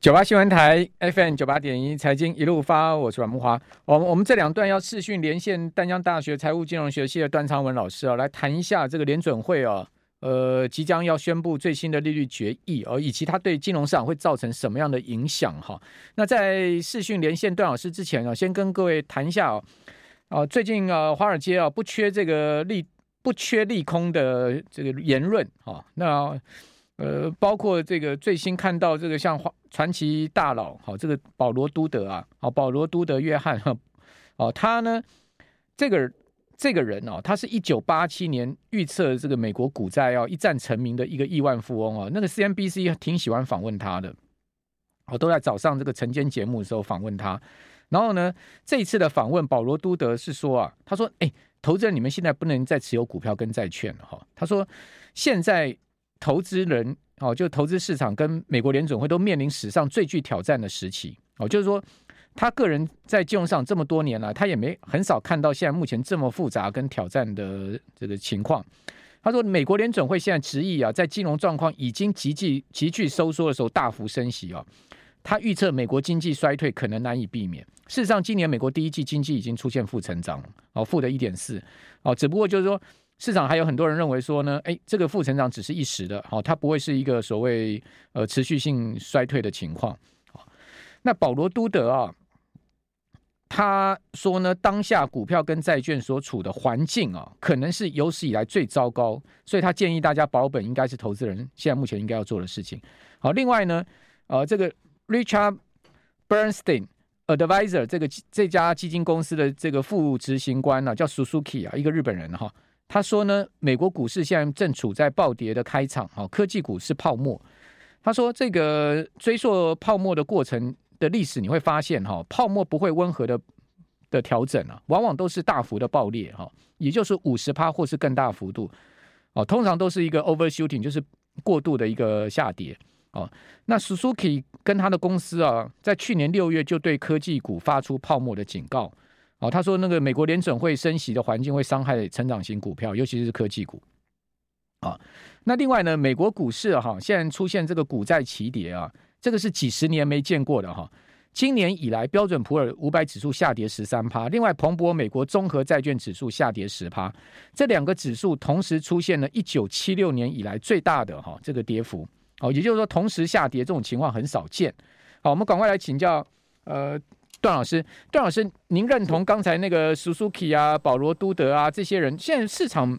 九八新闻台 FM 九八点一财经一路发，我是阮慕华。我们我们这两段要视讯连线淡江大学财务金融学系的段昌文老师啊，来谈一下这个联准会啊，呃，即将要宣布最新的利率决议哦，以及它对金融市场会造成什么样的影响哈。那在视讯连线段老师之前啊，先跟各位谈一下啊，最近啊，华尔街啊不缺这个利不缺利空的这个言论哈，那。呃，包括这个最新看到这个像传奇大佬，好，这个保罗都德啊，好，保罗都德约翰哈，哦，他呢，这个这个人哦，他是一九八七年预测这个美国股债要一战成名的一个亿万富翁哦，那个 CNBC 挺喜欢访问他的，我都在早上这个晨间节目的时候访问他，然后呢，这一次的访问，保罗都德是说啊，他说，哎，投资人你们现在不能再持有股票跟债券了哈，他说现在。投资人哦，就投资市场跟美国联准会都面临史上最具挑战的时期哦，就是说他个人在金融上这么多年了，他也没很少看到现在目前这么复杂跟挑战的这个情况。他说，美国联准会现在执意啊，在金融状况已经急剧急剧收缩的时候大幅升息哦，他预测美国经济衰退可能难以避免。事实上，今年美国第一季经济已经出现负成长哦，负的一点四哦，只不过就是说。市场还有很多人认为说呢，哎，这个负成长只是一时的，好，它不会是一个所谓呃持续性衰退的情况。那保罗都德啊，他说呢，当下股票跟债券所处的环境啊，可能是有史以来最糟糕，所以他建议大家保本，应该是投资人现在目前应该要做的事情。好，另外呢，呃，这个 Richard Bernstein Advisor 这个这家基金公司的这个副执行官呢、啊，叫 Suzuki 啊，一个日本人哈、他说呢，美国股市现在正处在暴跌的开场，哈，科技股是泡沫。他说，这个追溯泡沫的过程的历史，你会发现，哈，泡沫不会温和的的调整啊，往往都是大幅的爆裂，哈，也就是五十趴或是更大幅度，哦，通常都是一个 overshooting，就是过度的一个下跌，哦。那 Suzuki 跟他的公司啊，在去年六月就对科技股发出泡沫的警告。哦，他说那个美国联准会升息的环境会伤害成长型股票，尤其是科技股。啊，那另外呢，美国股市哈、啊、现在出现这个股债齐跌啊，这个是几十年没见过的哈、今年以来，标准普尔五百指数下跌十三趴，另外彭博美国综合债券指数下跌十趴，这两个指数同时出现了一九七六年以来最大的哈、这个跌幅。哦，也就是说同时下跌这种情况很少见。好，我们赶快来请教呃。段老师，段老师，您认同刚才那个 Suzuki 啊、保罗都德啊这些人，现在市场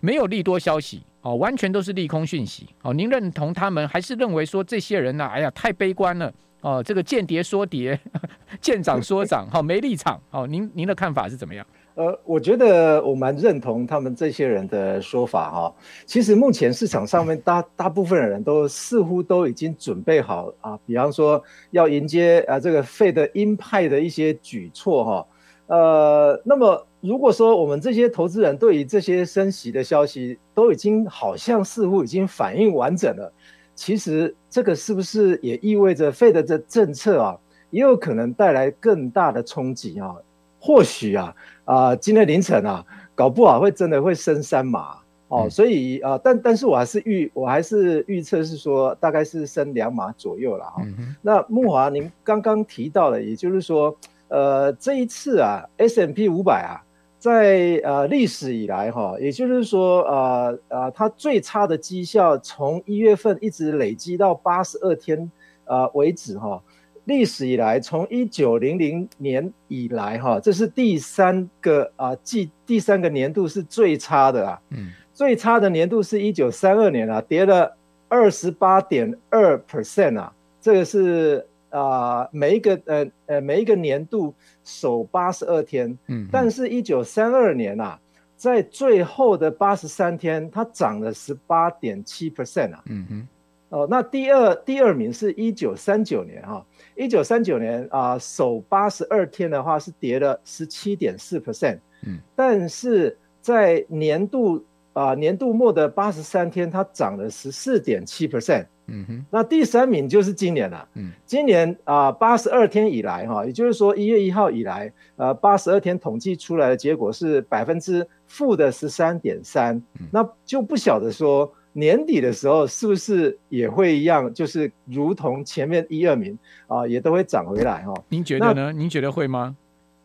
没有利多消息，哦，完全都是利空讯息，哦，您认同他们，还是认为说这些人呢、哎呀，太悲观了，哦，这个间谍说跌，见涨说涨，好、没立场，哦，您您的看法是怎么样？呃，我觉得我蛮认同他们这些人的说法哈。其实目前市场上面大大部分的人都似乎都已经准备好啊，比方说要迎接啊这个费的鹰派的一些举措哈。呃，那么如果说我们这些投资人对于这些升息的消息都已经好像似乎已经反应完整了，其实这个是不是也意味着费的这政策啊，也有可能带来更大的冲击啊？或许啊。啊、呃，今天凌晨啊，搞不好会真的会升三码哦，嗯、所以啊、呃，但但是我还是预我还是预测是说，大概是升两码左右了哈。嗯、那木华，您刚刚提到了，也就是说，呃，这一次啊，S M P 五百啊，在呃历史以来哈，也就是说，呃呃，它最差的绩效从一月份一直累积到八十二天啊、呃、为止哈。历史以来，从一九零零年以来，哈，这是第三个啊季，第三个年度是最差的啊。嗯，最差的年度是一九三二年啊，跌了二十八点二 percent 啊，这个是啊每一个呃呃每一个年度首八十二天。嗯，但是，一九三二年啊，在最后的八十三天，它涨了十八点七 percent 啊。嗯哼，哦，那第二第二名是一九三九年哈。一九三九年啊，首八十二天的话是跌了十七点四 percent，嗯，但是在年度啊年度末的八十三天，它涨了十四点七 percent，嗯哼，那第三名就是今年了，嗯，今年啊八十二天以来哈，也就是说一月一号以来，呃八十二天统计出来的结果是百分之负的十三点三，那就不晓得说年底的时候是不是也会一样？就是如同前面一二名啊，也都会涨回来哈、哦？您觉得呢？您觉得会吗？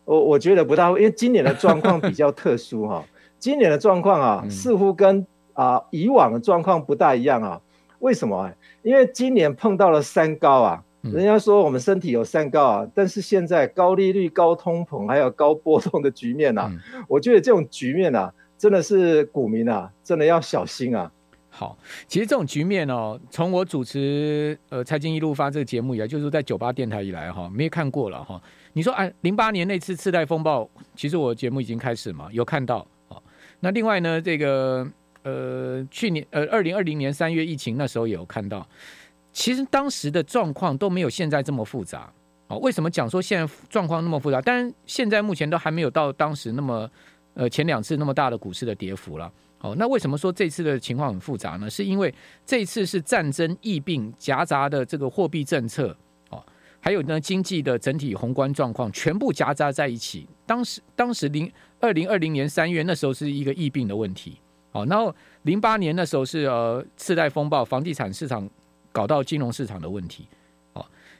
我我觉得不大会，因为今年的状况比较特殊哈、哦。今年的状况啊，似乎跟啊以往的状况不大一样啊。为什么？因为今年碰到了三高啊。人家说我们身体有三高啊，但是现在高利率、高通膨还有高波动的局面啊，我觉得这种局面啊，真的是股民啊，真的要小心啊。好，其实这种局面哦，从我主持呃财经一路发这个节目以来，就是在九八电台以来哈，没看过了哈。你说哎，零八年那次次贷风暴，其实我节目已经开始嘛，有看到啊。那另外呢，这个呃去年呃二零二零年三月疫情那时候也有看到。其实当时的状况都没有现在这么复杂哦。为什么讲说现在状况那么复杂？当然，现在目前都还没有到当时那么呃前两次那么大的股市的跌幅了。哦，那为什么说这次的情况很复杂呢？是因为这次是战争、疫病夹杂的这个货币政策哦，还有呢经济的整体宏观状况全部夹杂在一起。当时当时零二零二零年三月那时候是一个疫病的问题哦，然后零八年那时候是呃次贷风暴，房地产市场。搞到金融市场的问题，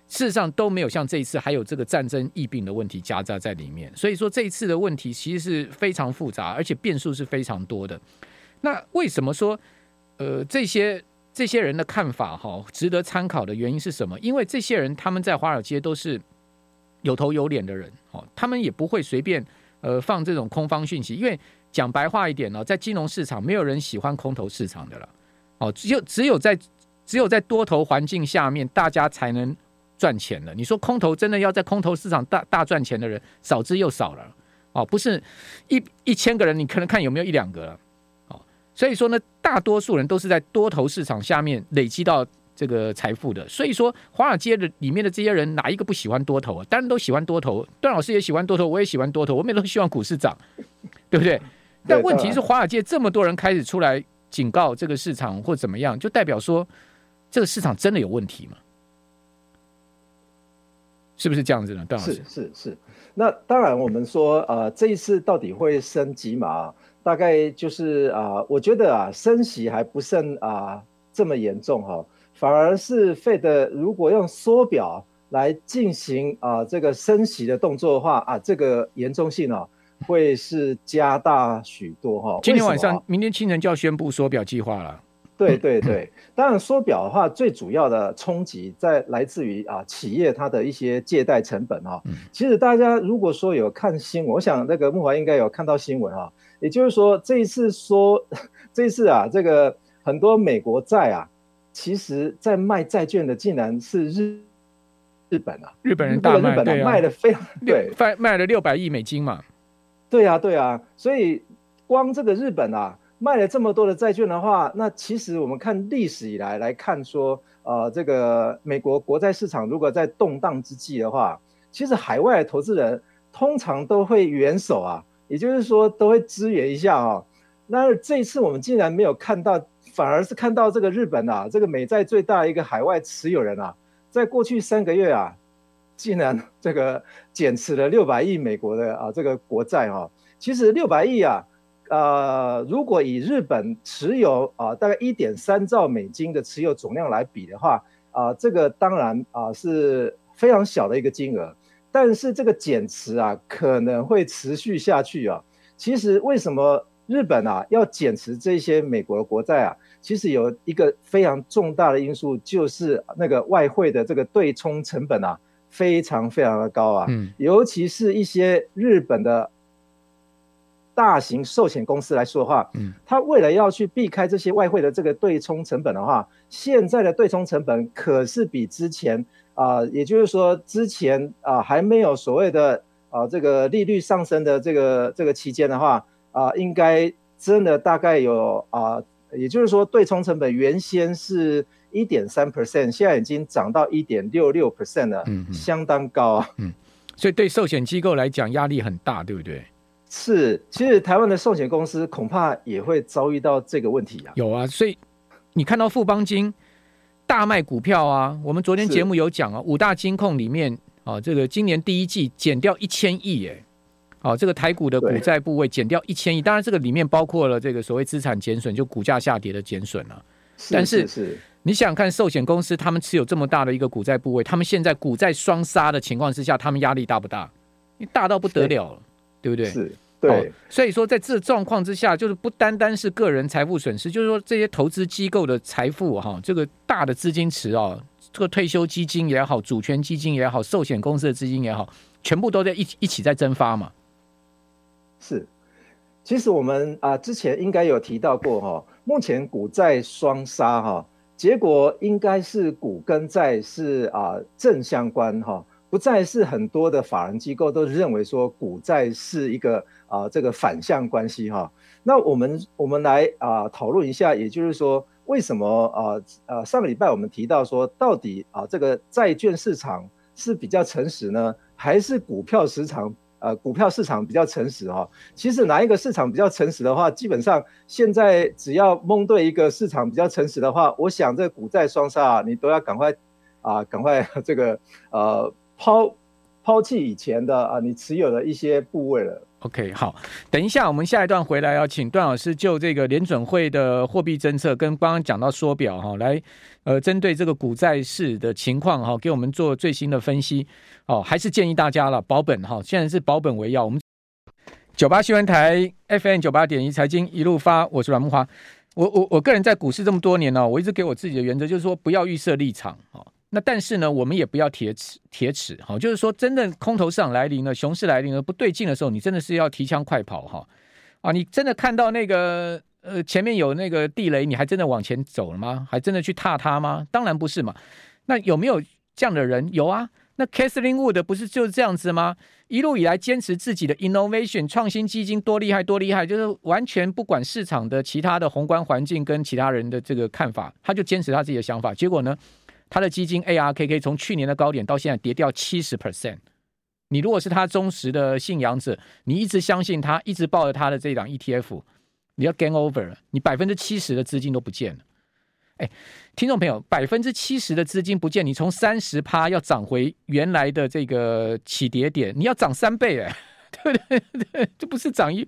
事实上都没有像这一次还有这个战争疫病的问题夹杂在里面，所以说这一次的问题其实是非常复杂，而且变数是非常多的。那为什么说呃这些这些人的看法哈值得参考的原因是什么？因为这些人他们在华尔街都是有头有脸的人，哦，他们也不会随便呃放这种空方讯息，因为讲白话一点呢，在金融市场没有人喜欢空头市场的了，哦，只有只有在。只有在多头环境下面，大家才能赚钱了。你说空头真的要在空头市场大大赚钱的人少之又少了哦，不是一一千个人，你可能看有没有一两个了哦。所以说呢，大多数人都是在多头市场下面累积到这个财富的。所以说，华尔街的里面的这些人，哪一个不喜欢多头啊？当然都喜欢多头。段老师也喜欢多头，我也喜欢多头，我们也都希望股市涨，对不对？但问题是，华尔街这么多人开始出来警告这个市场或怎么样，就代表说。这个市场真的有问题吗？是不是这样子呢？段老师是是是。那当然，我们说呃，这一次到底会升几码？大概就是啊、呃，我觉得啊，升息还不甚啊、呃、这么严重哈，反而是 Fed 如果用缩表来进行啊、呃、这个升息的动作的话啊，这个严重性啊会是加大许多哈。今天晚上、明天清晨就要宣布缩表计划了。对对对，当然缩表的话，最主要的冲击在来自于啊企业它的一些借贷成本哈。其实大家如果说有看新闻，我想那个木华应该有看到新闻啊。也就是说，这一次说这一次啊，这个很多美国债啊，其实在卖债券的竟然是日日本啊，日本人大卖，对啊，卖的非常对，卖卖了六百亿美金嘛。对啊对啊，所以光这个日本啊。卖了这么多的债券的话，那其实我们看历史以来来看说，呃，这个美国国债市场如果在动荡之际的话，其实海外的投资人通常都会援手啊，也就是说都会支援一下啊、哦。那这一次我们竟然没有看到，反而是看到这个日本啊，这个美债最大的一个海外持有人啊，在过去三个月啊，竟然这个减持了六百亿美国的啊这个国债啊，其实六百亿啊。呃，如果以日本持有啊、呃、大概一点三兆美金的持有总量来比的话，啊、呃，这个当然啊、呃、是非常小的一个金额，但是这个减持啊可能会持续下去啊。其实为什么日本啊要减持这些美国的国债啊？其实有一个非常重大的因素，就是那个外汇的这个对冲成本啊非常非常的高啊，嗯，尤其是一些日本的。大型寿险公司来说的话，嗯，他为了要去避开这些外汇的这个对冲成本的话，现在的对冲成本可是比之前啊、呃，也就是说之前啊、呃、还没有所谓的啊、呃、这个利率上升的这个这个期间的话啊、呃，应该真的大概有啊、呃，也就是说对冲成本原先是一点三 percent，现在已经涨到一点六六 percent 了，嗯，相当高啊，嗯，所以对寿险机构来讲压力很大，对不对？是，其实台湾的寿险公司恐怕也会遭遇到这个问题啊。有啊，所以你看到富邦金大卖股票啊，我们昨天节目有讲啊，五大金控里面啊，这个今年第一季减掉一千亿，哎，哦，这个台股的股债部位减掉一千亿，当然这个里面包括了这个所谓资产减损，就股价下跌的减损了。但是是你想想看，寿险公司他们持有这么大的一个股债部位，他们现在股债双杀的情况之下，他们压力大不大？你大到不得了了，对不对？是，对、哦。所以说，在这状况之下，就是不单单是个人财富损失，就是说这些投资机构的财富哈，这个大的资金池啊，这个退休基金也好，主权基金也好，寿险公司的资金也好，全部都在一一起在蒸发嘛。是，其实我们啊之前应该有提到过哈，目前股债双杀哈，结果应该是股跟债是啊正相关哈。不再是很多的法人机构都认为说股债是一个啊这个反向关系哈，那我们我们来啊讨论一下，也就是说为什么啊呃上个礼拜我们提到说到底啊这个债券市场是比较诚实呢，还是股票市场呃股票市场比较诚实哈？其实哪一个市场比较诚实的话，基本上现在只要蒙对一个市场比较诚实的话，我想这股债双杀你都要赶快啊赶快 这个呃。抛抛弃以前的啊，你持有的一些部位了。OK，好，等一下，我们下一段回来要请段老师就这个联准会的货币政策跟刚刚讲到缩表哈，来呃针对这个股债市的情况哈，给我们做最新的分析哦。还是建议大家了保本哈，现在是保本为要。我们九八新闻台 FM 九八点一财经一路发，我是阮木华。我我我个人在股市这么多年呢，我一直给我自己的原则就是说，不要预设立场啊。那但是呢，我们也不要铁齿铁齿哈，就是说，真的空头市场来临了，熊市来临了，不对劲的时候，你真的是要提枪快跑哈啊！你真的看到那个呃前面有那个地雷，你还真的往前走了吗？还真的去踏它吗？当然不是嘛。那有没有这样的人？有啊。那 Kathleen Wood 不是就是这样子吗？一路以来坚持自己的 innovation 创新基金多厉害多厉害，就是完全不管市场的其他的宏观环境跟其他人的这个看法，他就坚持他自己的想法，结果呢？他的基金 ARKK 从去年的高点到现在跌掉七十 percent。你如果是他忠实的信仰者，你一直相信他，一直抱着他的这档 ETF，你要 gain over 了，你百分之七十的资金都不见了。哎，听众朋友，百分之七十的资金不见，你从三十趴要涨回原来的这个起跌点，你要涨三倍哎，对不对？对，这不是涨一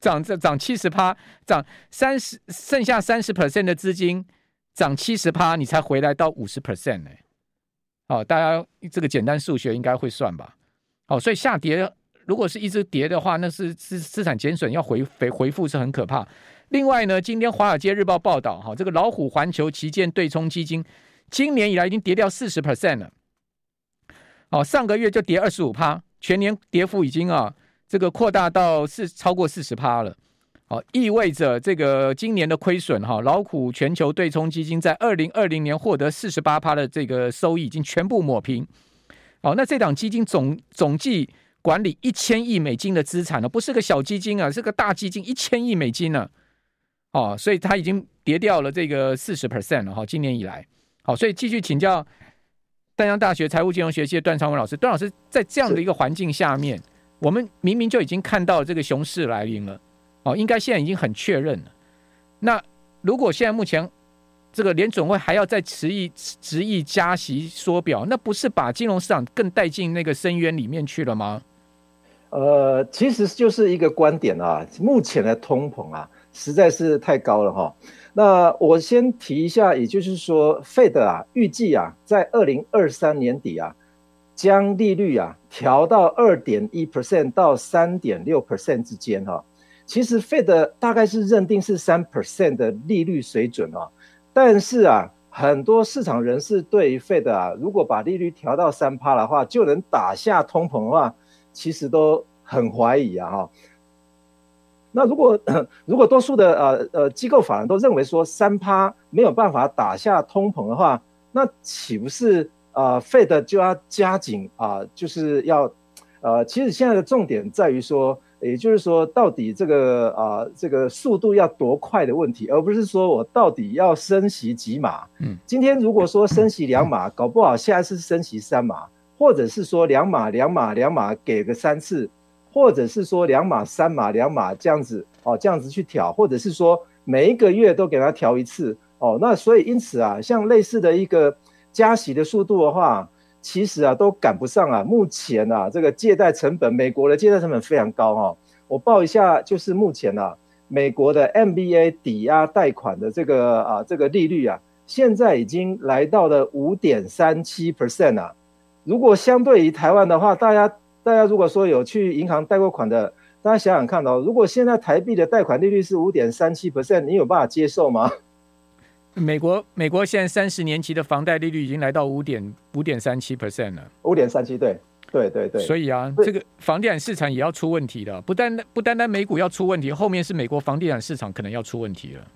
涨这涨七十趴，涨三十，剩下三十 percent 的资金。涨七十趴，你才回来到五十 percent 呢？好，大家这个简单数学应该会算吧？好，所以下跌如果是一直跌的话，那是资资产减损要回回回复是很可怕。另外呢，今天《华尔街日报》报道，哈，这个老虎环球旗舰对冲基金今年以来已经跌掉四十 percent 了。哦，上个月就跌二十五趴，全年跌幅已经啊，这个扩大到四超过四十趴了。哦，意味着这个今年的亏损哈，老虎全球对冲基金在二零二零年获得四十八趴的这个收益已经全部抹平。哦，那这档基金总总计管理一千亿美金的资产呢，不是个小基金啊，是个大基金，一千亿美金呢。哦，所以它已经跌掉了这个四十 percent 了哈，今年以来。好，所以继续请教淡江大学财务金融学系的段昌文老师，段老师在这样的一个环境下面，我们明明就已经看到这个熊市来临了。哦，应该现在已经很确认了。那如果现在目前这个联准会还要再执意执意加息缩表，那不是把金融市场更带进那个深渊里面去了吗？呃，其实就是一个观点啊。目前的通膨啊，实在是太高了哈。那我先提一下，也就是说，Fed 啊，预计啊，在二零二三年底啊，将利率啊调到二点一 percent 到三点六 percent 之间哈。其实 Fed 大概是认定是三 percent 的利率水准啊，但是啊，很多市场人士对于 Fed 啊，如果把利率调到三趴的话，就能打下通膨的话，其实都很怀疑啊哈。那如果 如果多数的呃呃机构法人都认为说三趴没有办法打下通膨的话，那岂不是呃 Fed 就要加紧啊，就是要呃，其实现在的重点在于说。也就是说，到底这个啊、呃，这个速度要多快的问题，而不是说我到底要升息几码。嗯，今天如果说升息两码，搞不好下一次升息三码，或者是说两码两码两码给个三次，或者是说两码三码两码这样子哦，这样子去调，或者是说每一个月都给它调一次哦。那所以因此啊，像类似的一个加息的速度的话。其实啊，都赶不上啊。目前啊，这个借贷成本，美国的借贷成本非常高哈。我报一下，就是目前啊，美国的 MBA 抵押贷款的这个啊这个利率啊，现在已经来到了五点三七 percent 啊。如果相对于台湾的话，大家大家如果说有去银行贷过款的，大家想想看哦，如果现在台币的贷款利率是五点三七 percent，你有办法接受吗？美国美国现在三十年期的房贷利率已经来到五点五点三七 percent 了，五点三七对。对对对，所以啊，这个房地产市场也要出问题了，不单单不单单美股要出问题，后面是美国房地产市场可能要出问题了。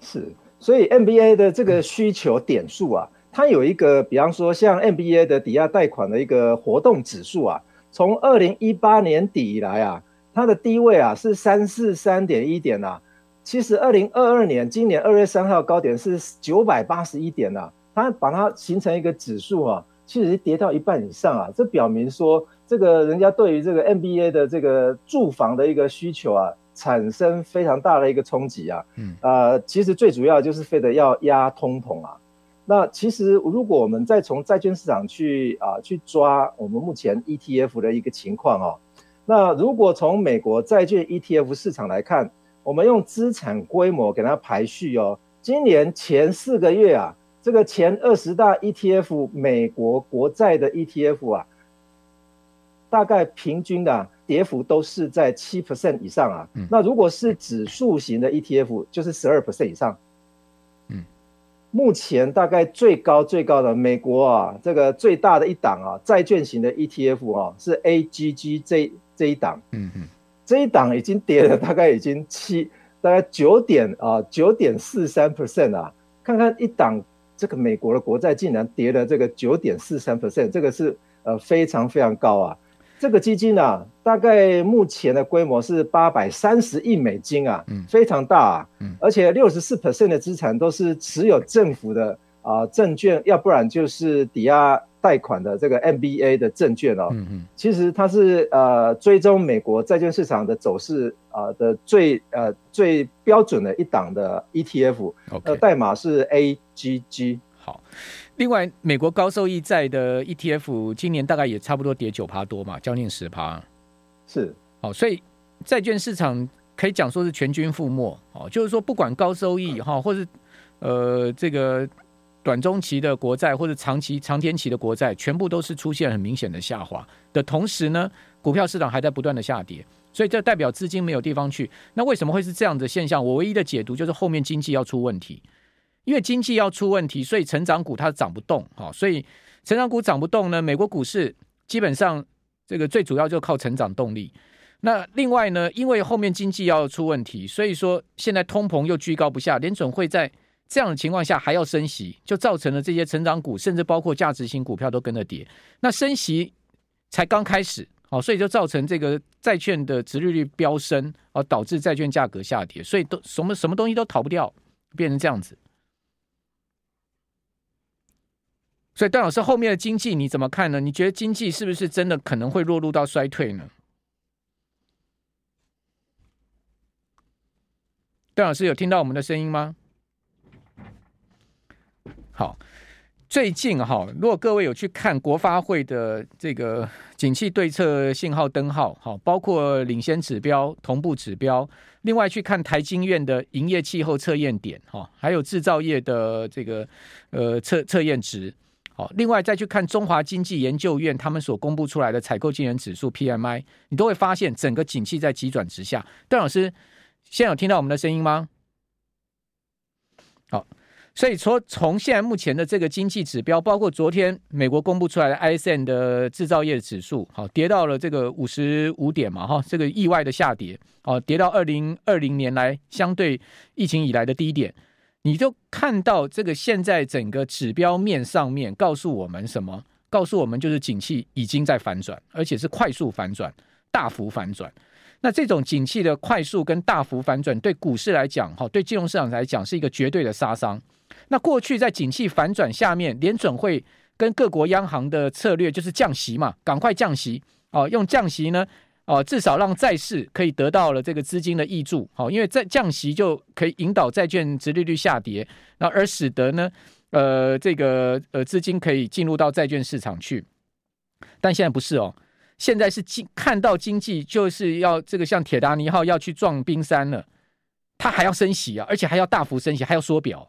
是，所以 MBA 的这个需求点数啊，它有一个，比方说像 MBA 的抵押贷款的一个活动指数啊，从二零一八年底以来啊，它的低位啊是三四三点一点啊，其实二零二二年今年二月三号高点是九百八十一点啊，它把它形成一个指数啊。其实跌到一半以上啊，这表明说这个人家对于这个 NBA 的这个住房的一个需求啊，产生非常大的一个冲击啊。嗯，呃，其实最主要就是非得要压通膨啊。那其实如果我们再从债券市场去啊去抓我们目前 ETF 的一个情况哦，那如果从美国债券 ETF 市场来看，我们用资产规模给它排序哦，今年前四个月啊。这个前二十大 ETF 美国国债的 ETF 啊，大概平均的跌幅都是在七 percent 以上啊。那如果是指数型的 ETF，就是十二 percent 以上。嗯，目前大概最高最高的美国啊，这个最大的一档啊，债券型的 ETF 啊，是 AGG 这这一档。嗯嗯，这一档已经跌了大概已经七，大概九点啊九点四三 percent 啊，看看一档。这个美国的国债竟然跌了这个九点四三 percent，这个是呃非常非常高啊。这个基金啊，大概目前的规模是八百三十亿美金啊，非常大啊。而且六十四 percent 的资产都是持有政府的啊证券，要不然就是抵押贷款的这个 MBA 的证券哦。其实它是呃追踪美国债券市场的走势啊的最呃最标准的一档的 ETF，呃代码是 A。G G 好，另外美国高收益债的 ETF 今年大概也差不多跌九趴多嘛，将近十趴，是好，所以债券市场可以讲说是全军覆没哦，就是说不管高收益哈，或是呃这个短中期的国债或者长期长天期的国债，全部都是出现很明显的下滑的同时呢，股票市场还在不断的下跌，所以这代表资金没有地方去。那为什么会是这样的现象？我唯一的解读就是后面经济要出问题。因为经济要出问题，所以成长股它涨不动，哈，所以成长股涨不动呢，美国股市基本上这个最主要就靠成长动力。那另外呢，因为后面经济要出问题，所以说现在通膨又居高不下，联准会在这样的情况下还要升息，就造成了这些成长股，甚至包括价值型股票都跟着跌。那升息才刚开始，哦，所以就造成这个债券的殖利率飙升，而导致债券价格下跌，所以都什么什么东西都逃不掉，变成这样子。所以，段老师，后面的经济你怎么看呢？你觉得经济是不是真的可能会落入到衰退呢？段老师有听到我们的声音吗？好，最近哈，如果各位有去看国发会的这个景气对策信号灯号，好，包括领先指标、同步指标，另外去看台经院的营业气候测验点，哈，还有制造业的这个呃测测验值。好，另外再去看中华经济研究院他们所公布出来的采购经理指数 PMI，你都会发现整个景气在急转直下。邓老师，现在有听到我们的声音吗？好，所以说从现在目前的这个经济指标，包括昨天美国公布出来的 ISM 的制造业指数，好，跌到了这个五十五点嘛，哈，这个意外的下跌，哦，跌到二零二零年来相对疫情以来的低点。你就看到这个现在整个指标面上面告诉我们什么？告诉我们就是景气已经在反转，而且是快速反转、大幅反转。那这种景气的快速跟大幅反转，对股市来讲，哈，对金融市场来讲是一个绝对的杀伤。那过去在景气反转下面，联准会跟各国央行的策略就是降息嘛，赶快降息哦，用降息呢。哦，至少让债市可以得到了这个资金的挹注，好，因为在降息就可以引导债券殖利率下跌，那而使得呢，呃，这个呃资金可以进入到债券市场去。但现在不是哦，现在是经看到经济就是要这个像铁达尼号要去撞冰山了，它还要升息啊，而且还要大幅升息，还要缩表。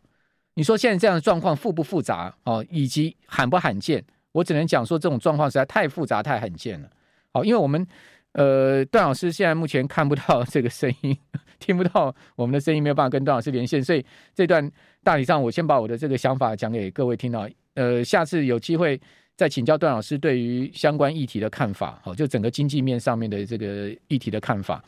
你说现在这样的状况复不复杂哦？以及罕不罕见？我只能讲说这种状况实在太复杂、太罕见了。好，因为我们呃段老师现在目前看不到这个声音，听不到我们的声音，没有办法跟段老师连线，所以这段大体上我先把我的这个想法讲给各位听到。呃，下次有机会再请教段老师对于相关议题的看法。好，就整个经济面上面的这个议题的看法。